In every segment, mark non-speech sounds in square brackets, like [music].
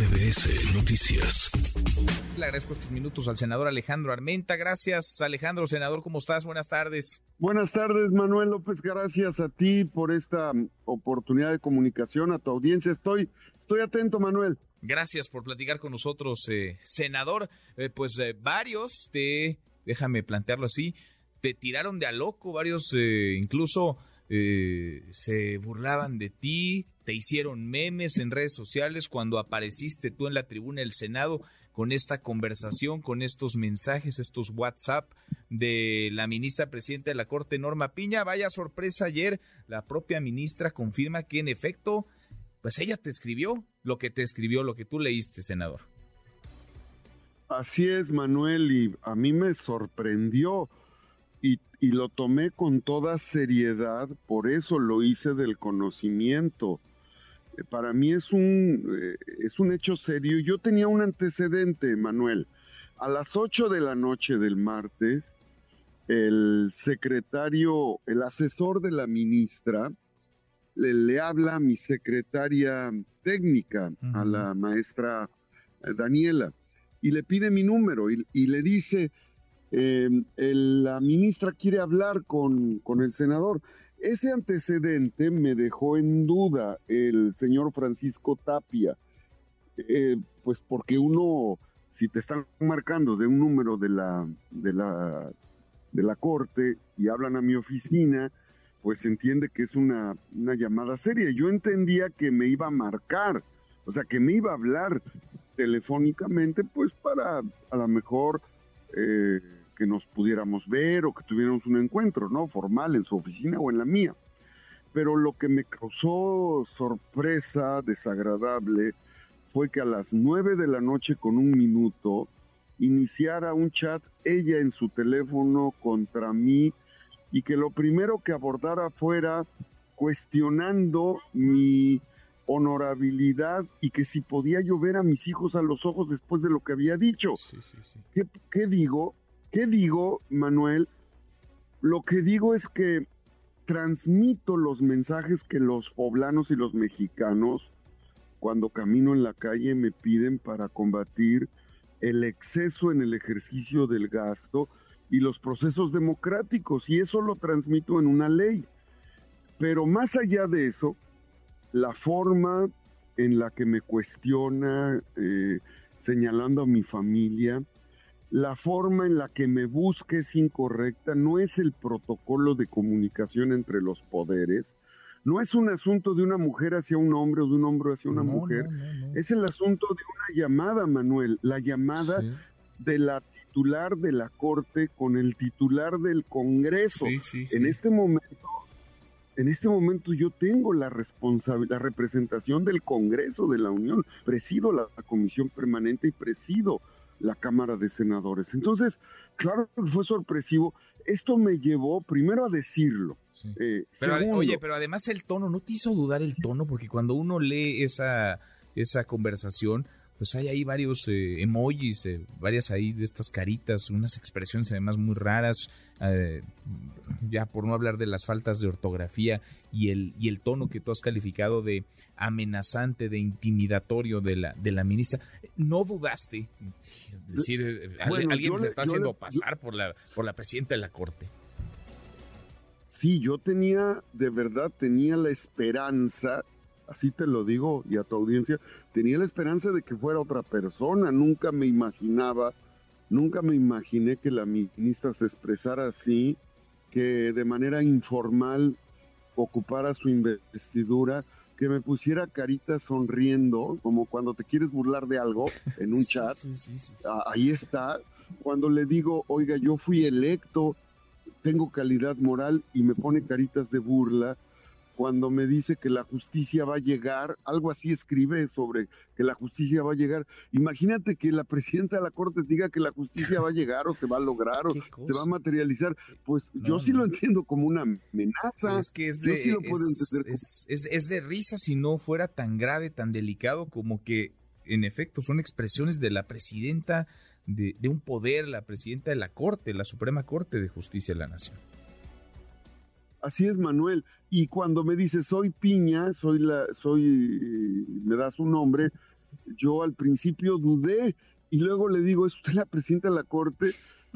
MBS Noticias. Le agradezco estos minutos al senador Alejandro Armenta. Gracias, Alejandro. Senador, ¿cómo estás? Buenas tardes. Buenas tardes, Manuel López. Gracias a ti por esta mm, oportunidad de comunicación, a tu audiencia. Estoy, estoy atento, Manuel. Gracias por platicar con nosotros, eh, senador. Eh, pues eh, varios te, déjame plantearlo así, te tiraron de a loco, varios incluso se burlaban de ti, hicieron memes en redes sociales cuando apareciste tú en la tribuna del Senado con esta conversación, con estos mensajes, estos WhatsApp de la ministra presidenta de la Corte, Norma Piña. Vaya sorpresa ayer, la propia ministra confirma que en efecto, pues ella te escribió lo que te escribió, lo que tú leíste, senador. Así es, Manuel, y a mí me sorprendió y lo tomé con toda seriedad, por eso lo hice del conocimiento para mí es un, eh, es un hecho serio. Yo tenía un antecedente, Manuel. A las 8 de la noche del martes, el secretario, el asesor de la ministra, le, habla a mi secretaria técnica, a la maestra eh, Daniela, y le pide mi número y, le dice, eh, la ministra quiere hablar con, con el senador. Ese antecedente me dejó en duda el señor Francisco Tapia, eh, pues porque uno, si te están marcando de un número de la, de la, de la corte y hablan a mi oficina, pues entiende que es una, una llamada seria. Yo entendía que me iba a marcar, o sea, que me iba a hablar telefónicamente, pues para a lo mejor... Eh, que nos pudiéramos ver o que tuviéramos un encuentro, ¿no? Formal en su oficina o en la mía. Pero lo que me causó sorpresa, desagradable, fue que a las nueve de la noche con un minuto iniciara un chat ella en su teléfono contra mí y que lo primero que abordara fuera cuestionando mi honorabilidad y que si podía yo ver a mis hijos a los ojos después de lo que había dicho. ¿Qué, ¿Qué, digo? ¿Qué digo, Manuel? Lo que digo es que transmito los mensajes que los poblanos y los mexicanos, cuando camino en la calle, me piden para combatir el exceso en el ejercicio del gasto y los procesos democráticos, y eso lo transmito en una ley. Pero más allá de eso, la forma en la que me cuestiona, eh, señalando a mi familia, la forma en la que me busque es incorrecta, no es el protocolo de comunicación entre los poderes, no es un asunto de una mujer hacia un hombre o de un hombre hacia una mujer, es el asunto de una llamada, Manuel, la llamada de la titular de la Corte con el titular del Congreso. en este momento en este momento yo tengo la responsabilidad, la representación del Congreso de la Unión, presido la comisión permanente y presido la Cámara de Senadores. Entonces, claro que fue sorpresivo. Esto me llevó primero a decirlo. Eh, oye, pero además el tono, ¿no te hizo dudar el tono? Porque cuando uno lee esa, esa conversación, pues hay ahí varios eh, emojis, eh, varias ahí de estas caritas, unas expresiones además muy raras, eh, ya por no hablar de las faltas de ortografía y el, y el tono que tú has calificado de amenazante, de intimidatorio de la, de la ministra. ¿No dudaste? decir, alguien se está haciendo pasar por, la, por la presidenta de la Corte. Sí, yo tenía, de verdad, tenía la esperanza así te lo digo y a tu audiencia, tenía la esperanza de que fuera otra persona, nunca me imaginaba, nunca me imaginé que la ministra se expresara así, que de manera informal ocupara su investidura, que me pusiera carita sonriendo, como cuando te quieres burlar de algo en un chat. Ah, ahí está. Cuando le digo, oiga, yo fui electo, tengo calidad moral y me pone caritas de burla cuando me dice que la justicia va a llegar, algo así escribe sobre que la justicia va a llegar. Imagínate que la presidenta de la Corte diga que la justicia va a llegar o se va a lograr o se va a materializar. Pues yo sí lo entiendo como una amenaza. Es que es de, es, de risa si no fuera tan grave, tan delicado como que en efecto son expresiones de la presidenta de, de un poder, la presidenta de la Corte, la Suprema Corte de Justicia de la Nación. Así es, Manuel. Y cuando me dice soy Piña, soy la, soy, me das un nombre, yo al principio dudé y luego le digo, es usted la presidenta de la Corte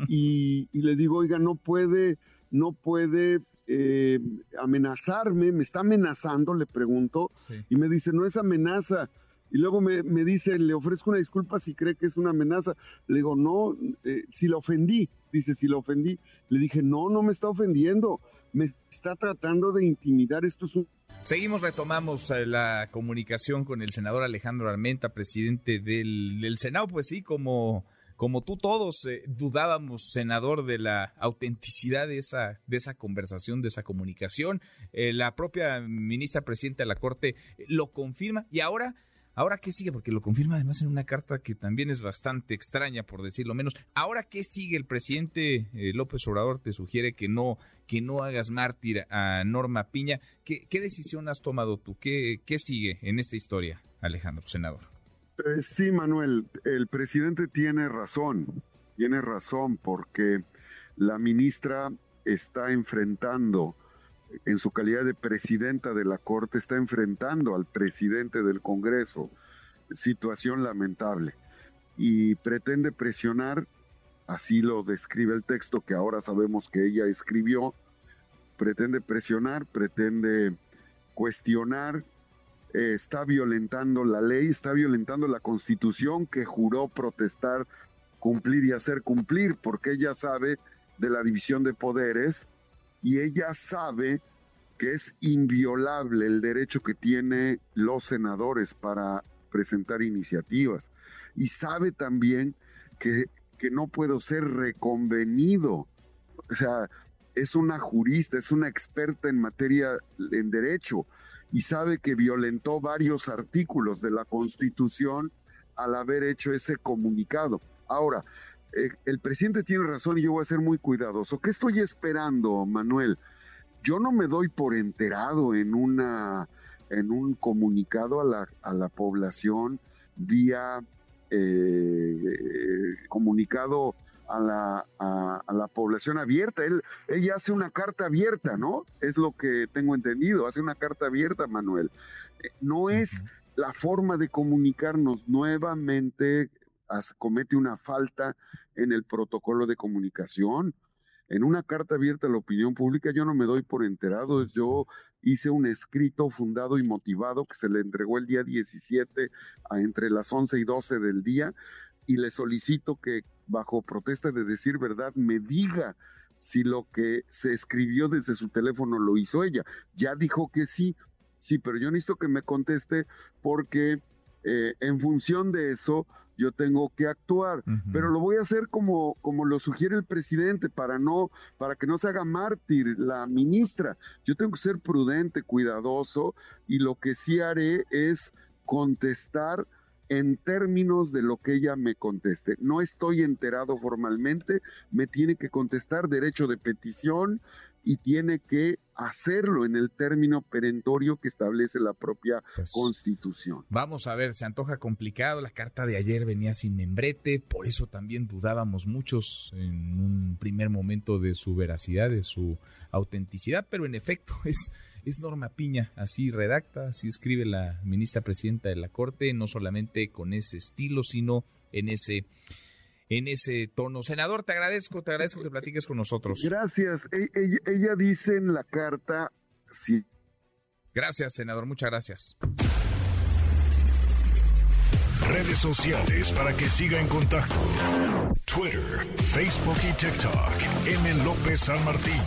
y, le digo, oiga, no puede, no puede eh, amenazarme, me está amenazando, le pregunto, y me dice, no es amenaza. Y luego me, dice, le ofrezco una disculpa si cree que es una amenaza. Le digo, no, eh, si la ofendí. Dice, si la ofendí. Le dije, no, no me está ofendiendo. Me está tratando de intimidar. Esto es un Seguimos, retomamos eh, la comunicación con el senador Alejandro Armenta, presidente del, Senado. Pues sí, como, como tú todos eh, dudábamos, senador, de la autenticidad de esa, de esa conversación, de esa comunicación. Eh, la propia ministra presidenta de la Corte lo confirma y ahora Ahora, ¿qué sigue? Porque lo confirma además en una carta que también es bastante extraña, por decirlo menos. Ahora, ¿qué sigue? El presidente eh, López Obrador te sugiere que no, que no hagas mártir a Norma Piña. ¿Qué, decisión has tomado tú? ¿Qué, ¿Qué sigue en esta historia, Alejandro, senador? Eh, sí, Manuel, el presidente tiene razón. Tiene razón porque la ministra está enfrentando en su calidad de presidenta de la Corte, está enfrentando al presidente del Congreso. Situación lamentable. Y pretende presionar, así lo describe el texto que ahora sabemos que ella escribió, pretende presionar, pretende cuestionar, eh, está violentando la ley, está violentando la constitución que juró protestar, cumplir y hacer cumplir, porque ella sabe de la división de poderes y ella sabe que es inviolable el derecho que tienen los senadores para presentar iniciativas y sabe también que, que no puedo ser reconvenido. O sea, es una jurista, es una experta en materia en derecho y sabe que violentó varios artículos de la Constitución al haber hecho ese comunicado. Ahora, eh, el presidente tiene razón y yo voy a ser muy cuidadoso. ¿Qué estoy esperando, Manuel? Yo no me doy por enterado en una en un comunicado a la, a la población vía eh, comunicado a la, a, la población abierta. Él, ella hace una carta abierta, ¿no? Es lo que tengo entendido, hace una carta abierta, Manuel. Eh, no es la forma de comunicarnos nuevamente comete una falta en el protocolo de comunicación. En una carta abierta a la opinión pública yo no me doy por enterado, yo hice un escrito fundado y motivado que se le entregó el día 17 a entre las 11 y 12 del día y le solicito que bajo protesta de decir verdad me diga si lo que se escribió desde su teléfono lo hizo ella. Ya dijo que sí, sí, pero yo necesito que me conteste porque eh, en función de eso yo tengo que actuar, pero lo voy a hacer como, como lo sugiere el presidente para no, para que no se haga mártir la ministra. Yo tengo que ser prudente, cuidadoso, y lo que sí haré es contestar en términos de lo que ella me conteste. No estoy enterado formalmente, me tiene que contestar derecho de petición, y tiene que hacerlo en el término perentorio que establece la propia pues, Constitución. Vamos a ver, se antoja complicado, la carta de ayer venía sin membrete, por eso también dudábamos muchos en un primer momento de su veracidad, de su autenticidad, pero en efecto [laughs] es, es Norma Piña, así redacta, así escribe la ministra presidenta de la Corte, no solamente con ese estilo, sino en ese en ese tono. Senador, te agradezco, te agradezco que platiques con nosotros. Gracias. E, ella, dice en la carta, sí. Gracias, senador, muchas gracias. Redes sociales para que siga en contacto: Twitter, Facebook y TikTok. M. López San Martín.